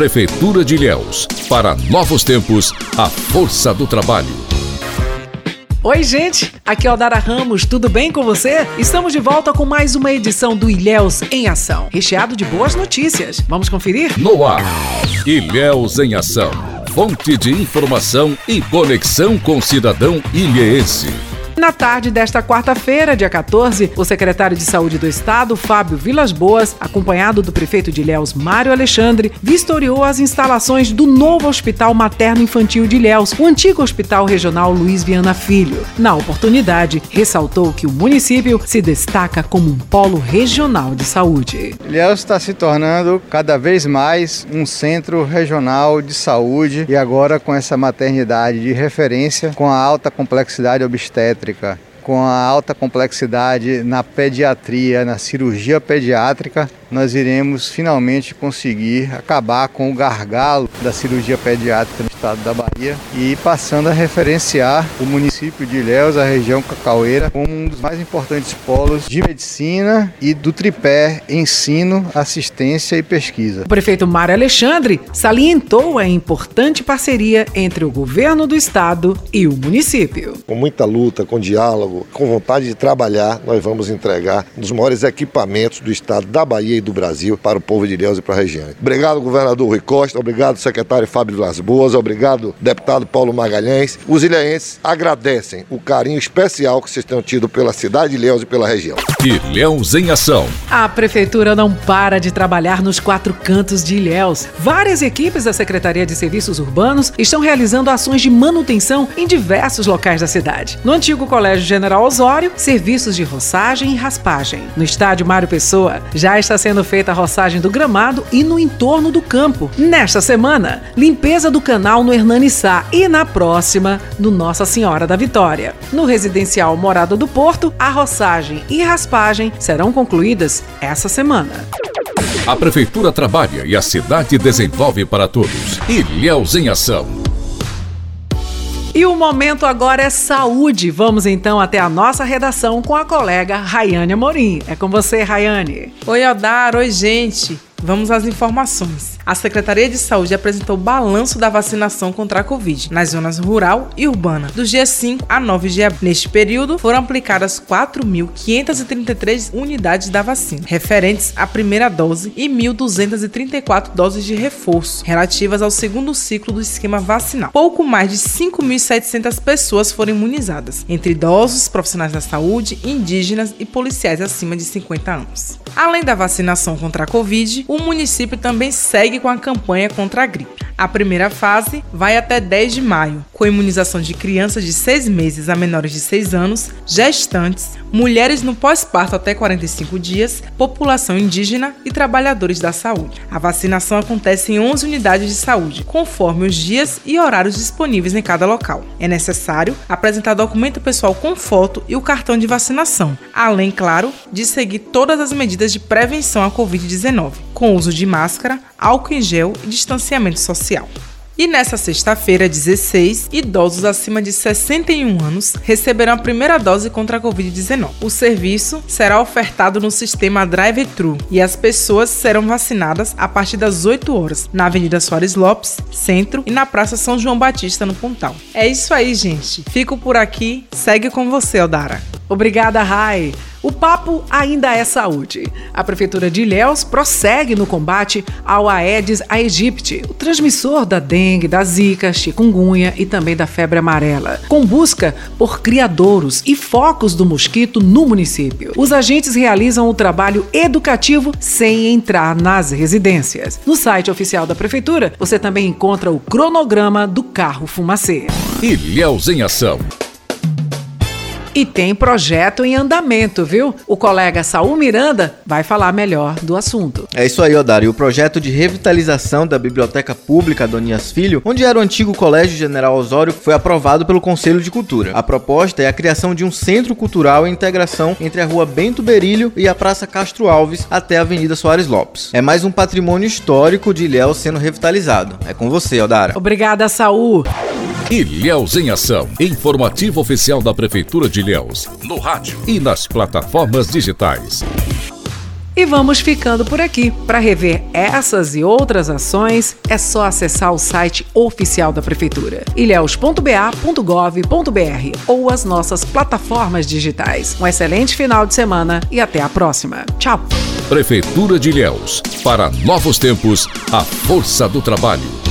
Prefeitura de Ilhéus. Para novos tempos, a força do trabalho. Oi, gente! Aqui é o Dara Ramos, tudo bem com você? Estamos de volta com mais uma edição do Ilhéus em Ação, recheado de boas notícias. Vamos conferir? No ar, Ilhéus em Ação. Fonte de informação e conexão com o cidadão ilhéense. Na tarde desta quarta-feira, dia 14, o secretário de Saúde do Estado, Fábio Vilas Boas, acompanhado do prefeito de Ilhéus, Mário Alexandre, vistoriou as instalações do novo Hospital Materno Infantil de Ilhéus, o antigo Hospital Regional Luiz Viana Filho. Na oportunidade, ressaltou que o município se destaca como um polo regional de saúde. Ilhéus está se tornando cada vez mais um centro regional de saúde e agora com essa maternidade de referência com a alta complexidade obstétrica com a alta complexidade na pediatria, na cirurgia pediátrica, nós iremos finalmente conseguir acabar com o gargalo da cirurgia pediátrica estado da Bahia e passando a referenciar o município de Ilhéus, a região cacaueira, como um dos mais importantes polos de medicina e do tripé ensino, assistência e pesquisa. O prefeito Mário Alexandre salientou a importante parceria entre o governo do estado e o município. Com muita luta, com diálogo, com vontade de trabalhar, nós vamos entregar um dos maiores equipamentos do estado da Bahia e do Brasil para o povo de Ilhéus e para a região. Obrigado, governador Rui Costa, obrigado, secretário Fábio Las Boas, obrigado, deputado Paulo Magalhães. Os ilhéenses agradecem o carinho especial que vocês têm tido pela cidade de Ilhéus e pela região. Ilhéus em Ação. A prefeitura não para de trabalhar nos quatro cantos de Ilhéus. Várias equipes da Secretaria de Serviços Urbanos estão realizando ações de manutenção em diversos locais da cidade. No antigo Colégio General Osório, serviços de roçagem e raspagem. No estádio Mário Pessoa, já está sendo feita a roçagem do gramado e no entorno do campo. Nesta semana, limpeza do canal no Hernani Sá e na próxima, no Nossa Senhora da Vitória. No residencial Morada do Porto, a roçagem e raspagem serão concluídas essa semana. A Prefeitura trabalha e a cidade desenvolve para todos. Ilhéus em Ação. E o momento agora é saúde. Vamos então até a nossa redação com a colega Rayane Amorim. É com você, Rayane. Oi, Aldar. Oi, gente. Vamos às informações. A Secretaria de Saúde apresentou o balanço da vacinação contra a Covid nas zonas rural e urbana, dos dias 5 a 9 de abril. Neste período, foram aplicadas 4.533 unidades da vacina, referentes à primeira dose, e 1.234 doses de reforço, relativas ao segundo ciclo do esquema vacinal. Pouco mais de 5.700 pessoas foram imunizadas, entre idosos, profissionais da saúde, indígenas e policiais acima de 50 anos. Além da vacinação contra a Covid, o município também segue com a campanha contra a gripe. A primeira fase vai até 10 de maio, com imunização de crianças de 6 meses a menores de 6 anos, gestantes, mulheres no pós-parto até 45 dias, população indígena e trabalhadores da saúde. A vacinação acontece em 11 unidades de saúde, conforme os dias e horários disponíveis em cada local. É necessário apresentar documento pessoal com foto e o cartão de vacinação, além, claro, de seguir todas as medidas de prevenção à Covid-19, com uso de máscara, álcool em gel e distanciamento social. E nessa sexta-feira, 16, idosos acima de 61 anos receberão a primeira dose contra a Covid-19. O serviço será ofertado no sistema Drive-Thru e as pessoas serão vacinadas a partir das 8 horas na Avenida Soares Lopes, Centro, e na Praça São João Batista, no Pontal. É isso aí, gente. Fico por aqui. Segue com você, Odara. Obrigada, Rai. O papo ainda é saúde. A Prefeitura de Ilhéus prossegue no combate ao Aedes aegypti, o transmissor da dengue, da zika, chikungunya e também da febre amarela, com busca por criadouros e focos do mosquito no município. Os agentes realizam o trabalho educativo sem entrar nas residências. No site oficial da Prefeitura, você também encontra o cronograma do carro fumacê. Ilhéus em Ação. E tem projeto em andamento, viu? O colega Saul Miranda vai falar melhor do assunto. É isso aí, Odário. O projeto de revitalização da Biblioteca Pública Donias Filho, onde era o antigo Colégio General Osório, foi aprovado pelo Conselho de Cultura. A proposta é a criação de um centro cultural e integração entre a Rua Bento Berilho e a Praça Castro Alves até a Avenida Soares Lopes. É mais um patrimônio histórico de Ilhéus sendo revitalizado. É com você, Odara. Obrigada, Saul. Ilhéus em Ação. Informativo oficial da Prefeitura de Ilhéus. No rádio e nas plataformas digitais. E vamos ficando por aqui. Para rever essas e outras ações, é só acessar o site oficial da Prefeitura, ilhéus.ba.gov.br ou as nossas plataformas digitais. Um excelente final de semana e até a próxima. Tchau! Prefeitura de Ilhéus. Para novos tempos, a força do trabalho.